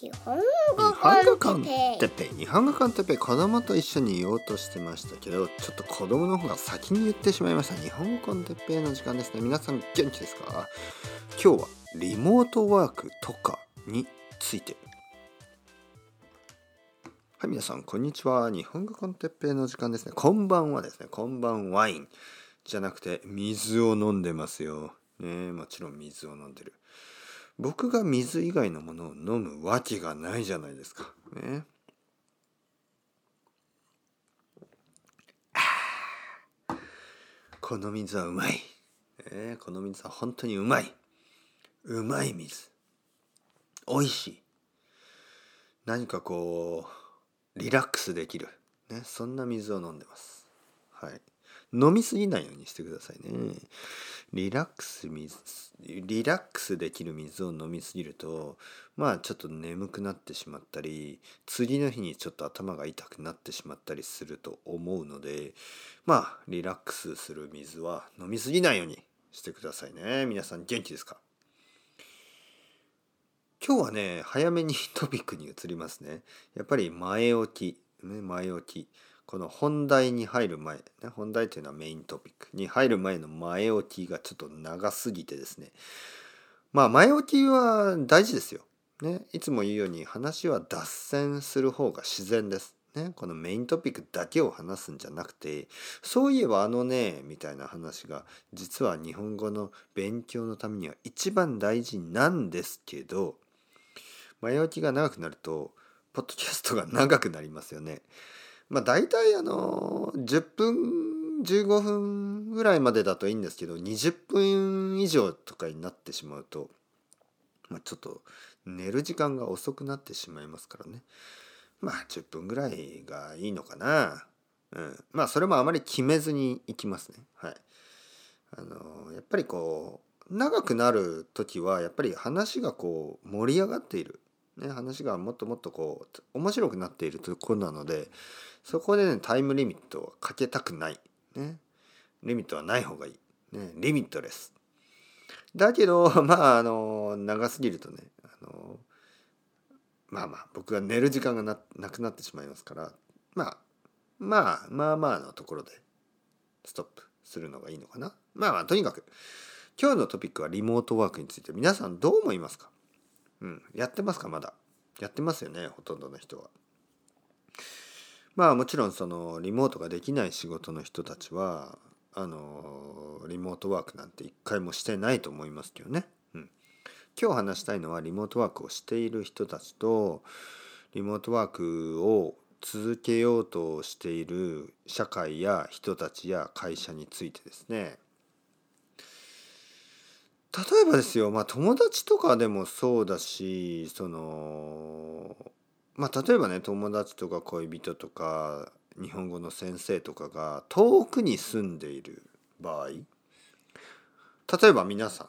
日本語コンテッペイ日本語コンテッペ子供と一緒に言おうとしてましたけどちょっと子供の方が先に言ってしまいました。日本語コンテッペイの時間ですね。皆さん元気ですか今日はリモートワークとかについて。はい皆さんこんにちは。日本語コンテッペイの時間ですね。こんばんはですね。こんばんワイン。じゃなくて水を飲んでますよ。ねもちろん水を飲んでる。僕が水以外のものを飲むわけがないじゃないですか。ね。この水はうまい。ね、この水は本当にうまい。うまい水。美味しい。何かこう、リラックスできる。ね、そんな水を飲んでます。はい。飲みすぎないようにしてくださいね。リラックス水リラックスできる水を飲みすぎるとまあちょっと眠くなってしまったり次の日にちょっと頭が痛くなってしまったりすると思うのでまあリラックスする水は飲みすぎないようにしてくださいね。皆さん元気ですか？今日はね早めに トピックに移りますね。やっぱり前置き、ね、前置き。この本題に入る前、ね、本題というのはメイントピックに入る前の前置きがちょっと長すぎてですねまあ前置きは大事ですよ。ね、いつも言うように話は脱線する方が自然です。ね、このメイントピックだけを話すんじゃなくてそういえばあのねみたいな話が実は日本語の勉強のためには一番大事なんですけど前置きが長くなるとポッドキャストが長くなりますよね。まあ大体あの10分15分ぐらいまでだといいんですけど20分以上とかになってしまうと、まあ、ちょっと寝る時間が遅くなってしまいますからね。まあ10分ぐらいがいいのかな、うん、まあそれもあまり決めずにいきますね。はい。あのやっぱりこう長くなる時はやっぱり話がこう盛り上がっている。ね、話がもっともっとこう面白くなっているところなのでそこでねタイムリミットをかけたくない、ね、リミットはない方がいい、ね、リミットレス。だけど まああの長すぎるとねあのまあまあ僕が寝る時間がななくなってしまいますからまあまあまあまあのところでストップするのがいいのかな。まあまあとにかく今日のトピックはリモートワークについて皆さんどう思いますか？うん、やってますか？まだ。やってますよねほとんどの人は。まあもちろんそのリモートができない仕事の人たちはあのリモートワークなんて一回もしてないと思いますけどね。うん、今日話したいのはリモートワークをしている人たちとリモートワークを続けようとしている社会や人たちや会社についてですね。例えばですよまあ友達とかでもそうだしそのまあ例えばね友達とか恋人とか日本語の先生とかが遠くに住んでいる場合例えば皆さ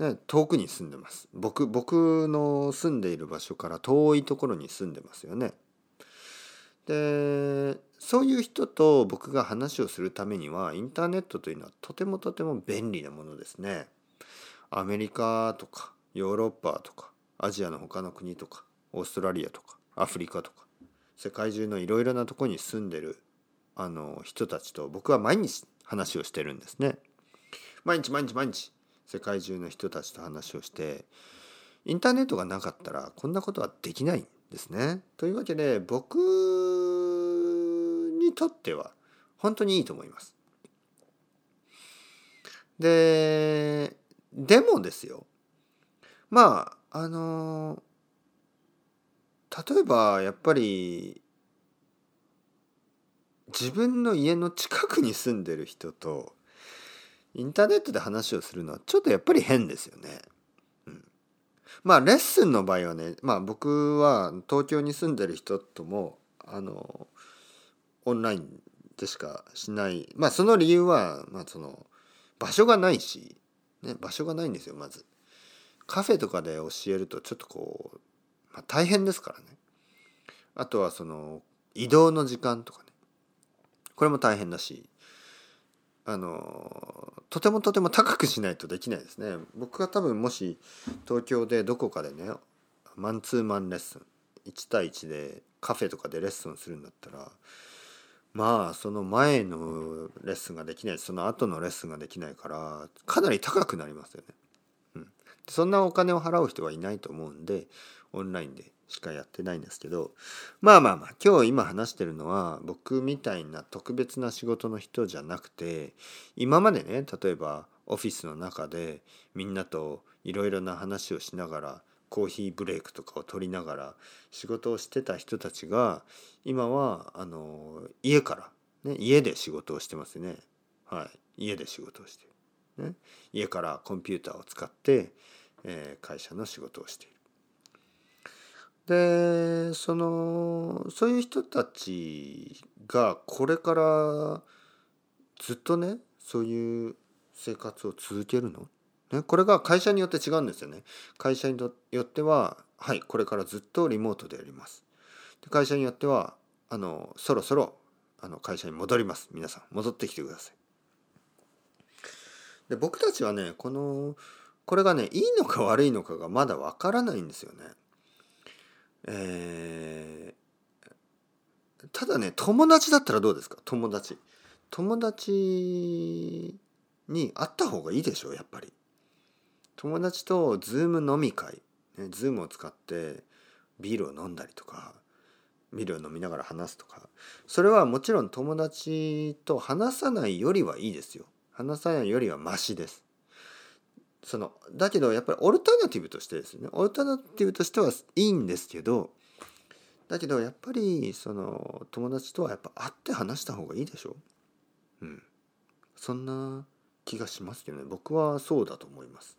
ん、ね、遠くに住んでます僕僕の住んでいる場所から遠いところに住んでますよね。でそういう人と僕が話をするためにはインターネットというのはとてもとても便利なものですね。アメリカとかヨーロッパとかアジアの他の国とかオーストラリアとかアフリカとか世界中のいろいろなとこに住んでるあの人たちと僕は毎日話をしてるんですね。毎日毎日毎日世界中の人たちと話をしてインターネットがなかったらこんなことはできないんですね。というわけで僕にとっては本当にいいと思います。ででもですよまああの例えばやっぱり自分の家の近くに住んでる人とインターネットで話をするのはちょっとやっぱり変ですよね。うん、まあレッスンの場合はねまあ僕は東京に住んでる人ともあのオンラインでしかしないまあその理由は、まあ、その場所がないしね、場所がないんですよまず。カフェとかで教えるとちょっとこう、大変ですからね。あとはその移動の時間とかねこれも大変だしあのとてもとても高くしないとできないですね。僕が多分もし東京でどこかでねマンツーマンレッスン1対1でカフェとかでレッスンするんだったらまあその前のレッスンができないその後のレッスンができないからかなり高くなりますよね。そんなお金を払う人はいないと思うんでオンラインでしかやってないんですけどまあまあまあ今日今話してるのは僕みたいな特別な仕事の人じゃなくて今までね例えばオフィスの中でみんなといろいろな話をしながらコーヒーブレイクとかを取りながら仕事をしてた人たちが今はあの家から、ね、家で仕事をしてますね。はい、家で仕事をしてる、ね。家からコンピューターを使って、え、会社の仕事をしている。でそのそういう人たちがこれからずっとねそういう生活を続けるの？ね、これが会社によって違うんですよね。会社によっては、はい、これからずっとリモートでやります。で会社によっては、あの、そろそろ、あの、会社に戻ります。皆さん、戻ってきてください。で、僕たちはね、この、これがね、いいのか悪いのかがまだわからないんですよね。えー、ただね、友達だったらどうですか？友達。友達に会った方がいいでしょうやっぱり。友達とズーム飲み会、ね、ズームを使ってビールを飲んだりとかビールを飲みながら話すとかそれはもちろん友達と話さないよりはいいですよ話さないよりはマシですそのだけどやっぱりオルタナティブとしてですね。オルタナティブとしてはいいんですけどだけどやっぱりその友達とはやっぱ会って話した方がいいでしょ？うん。そんな気がしますけどね。僕はそうだと思います。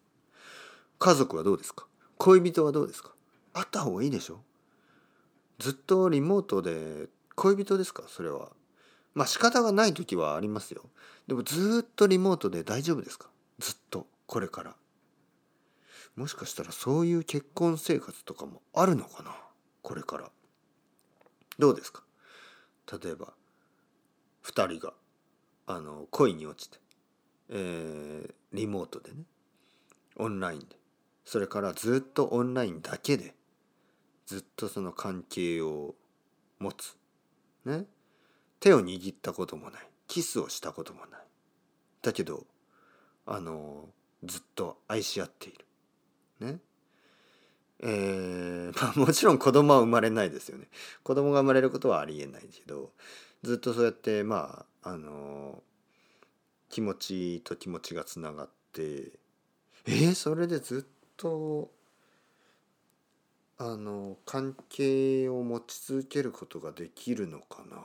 家族はどうですか？恋人はどうですか？あった方がいいでしょ？ずっとリモートで恋人ですか？それは。まあ仕方がない時はありますよ。でもずっとリモートで大丈夫ですか？ずっとこれから。もしかしたらそういう結婚生活とかもあるのかな？これから。どうですか？例えば2人があの恋に落ちて、えー、リモートでねオンラインでそれからずっとオンラインだけでずっとその関係を持つね？手を握ったこともないキスをしたこともない。だけどあのずっと愛し合っている。ね。えー、まあもちろん子供は生まれないですよね。子供が生まれることはありえないけどずっとそうやってまああの気持ちと気持ちがつながってえー、それでずっとあの関係を持ち続けることができるのかな。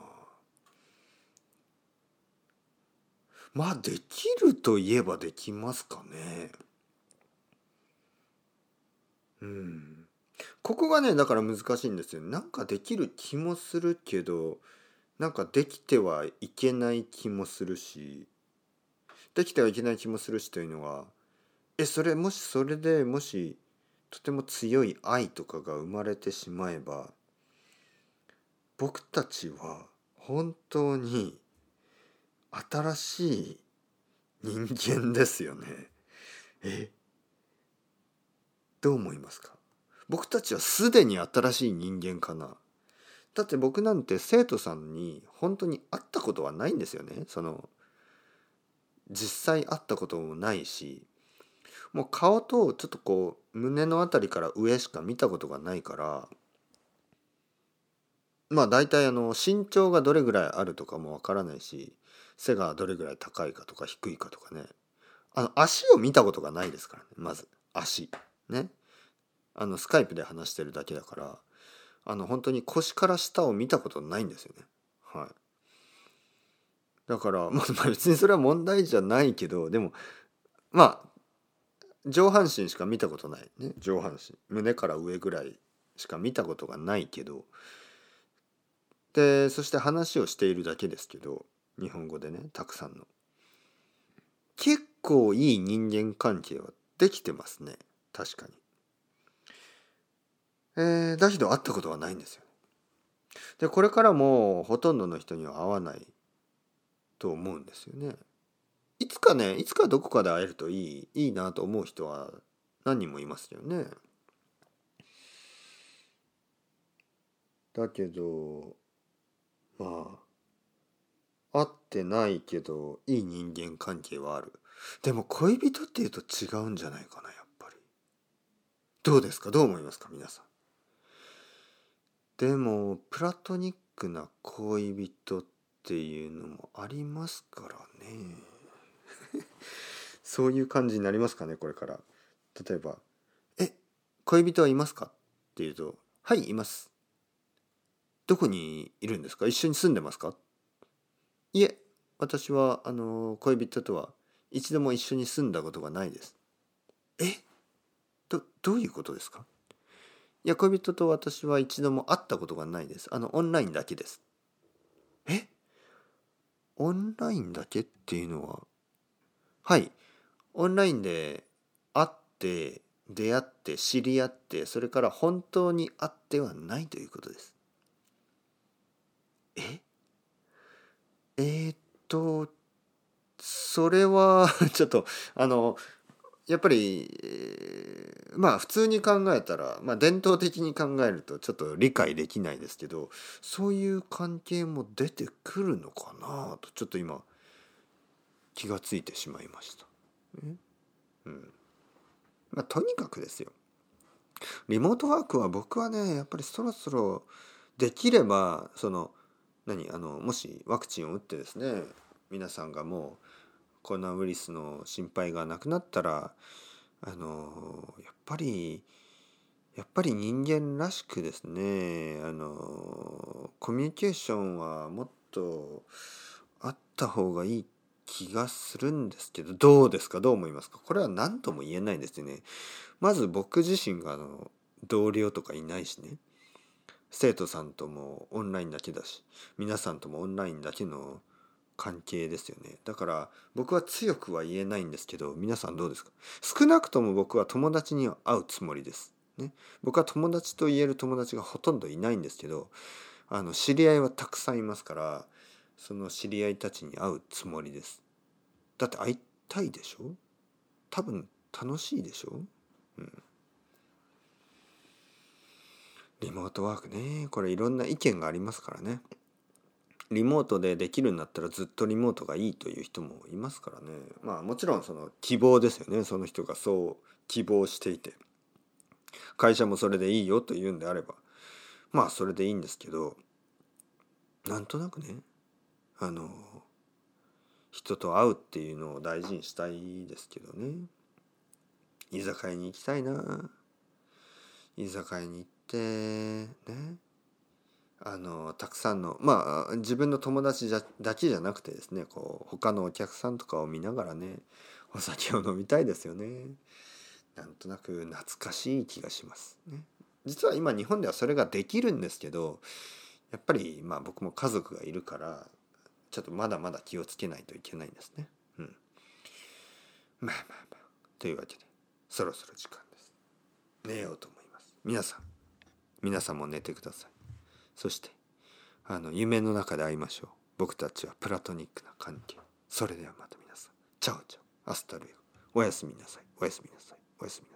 まあできるといえばできますかね。うんここがねだから難しいんですよなんかできる気もするけどなんかできてはいけない気もするしできてはいけない気もするしというのはえそれもしそれでもしとても強い愛とかが生まれてしまえば僕たちは本当に新しい人間ですよね。えどう思いますか？僕たちはすでに新しい人間かな？だって僕なんて生徒さんに本当に会ったことはないんですよね。その実際会ったこともないしもう顔とちょっとこう胸の辺りから上しか見たことがないからまあ大体あの身長がどれぐらいあるとかもわからないし背がどれぐらい高いかとか低いかとかね。あの足を見たことがないですからねまず。足。ね。あのスカイプで話してるだけだからあの本当に腰から下を見たことないんですよね。はい。だからまあ別にそれは問題じゃないけどでもまあ上半身しか見たことないね。上半身。胸から上ぐらいしか見たことがないけど。でそして話をしているだけですけど日本語でねたくさんの。結構いい人間関係はできてますね。確かに。えー、だけど会ったことはないんですよでこれからもほとんどの人には会わないと思うんですよね。いつかねいつかどこかで会えるといいいいなと思う人は何人もいますよね。だけどまあ合ってないけどいい人間関係はある。でも恋人っていうと違うんじゃないかなやっぱり。どうですか？どう思いますか？皆さん。でもプラトニックな恋人っていうのもありますからね。そういう感じになりますかねこれから。例えば「え恋人はいますか?」って言うと「はいいます」どこにいるんですか？一緒に住んでますか？いえ私はあの恋人とは一度も一緒に住んだことがないです。え？どどういうことですか？いや恋人と私は一度も会ったことがないです。あのオンラインだけです。え？オンラインだけっていうのは？はい。オンラインで会って出会って知り合ってそれから本当に会ってはないということです。え？えー、っとそれは ちょっとあのやっぱり、えー、まあ普通に考えたら、まあ、伝統的に考えるとちょっと理解できないですけどそういう関係も出てくるのかなとちょっと今気がついてしまいました。うん。まあ、とにかくですよ。リモートワークは僕はねやっぱりそろそろできればその何？あのもしワクチンを打ってですね皆さんがもうコロナウイルスの心配がなくなったらあのやっぱりやっぱり人間らしくですねあのコミュニケーションはもっとあった方がいい気がするんですけどどうですか？どう思いますか？これは何とも言えないですね。まず僕自身があの同僚とかいないしね。生徒さんともオンラインだけだし皆さんともオンラインだけの関係ですよねだから僕は強くは言えないんですけど皆さんどうですか？少なくとも僕は友達に会うつもりです。ね、僕は友達と言える友達がほとんどいないんですけどあの知り合いはたくさんいますからその知り合いたちに会うつもりです。だって会いたいでしょ？多分楽しいでしょ？うん。リモートワークねこれいろんな意見がありますからね。リモートでできるんだったらずっとリモートがいいという人もいますからね。まあもちろんその希望ですよね。その人がそう希望していて。会社もそれでいいよというんであれば。まあそれでいいんですけど。なんとなくね。あの人と会うっていうのを大事にしたいですけどね。居酒屋に行きたいな。居酒屋に行ってね。あのたくさんのまあ自分の友達だけじゃなくてですねこう他のお客さんとかを見ながらねお酒を飲みたいですよね。なんとなく懐かしい気がします、ね。実は今日本ではそれができるんですけどやっぱりまあ僕も家族がいるからちょっとまだまだ気をつけないといけないんですね。うん、まあまあまあというわけでそろそろ時間です。寝ようと思います。皆さん皆さんも寝てください。そしてあの夢の中で会いましょう。僕たちはプラトニックな関係。それではまた皆さん。 Ciao ciao。 Hasta luego おやすみなさい。おやすみなさい。おやすみなさい。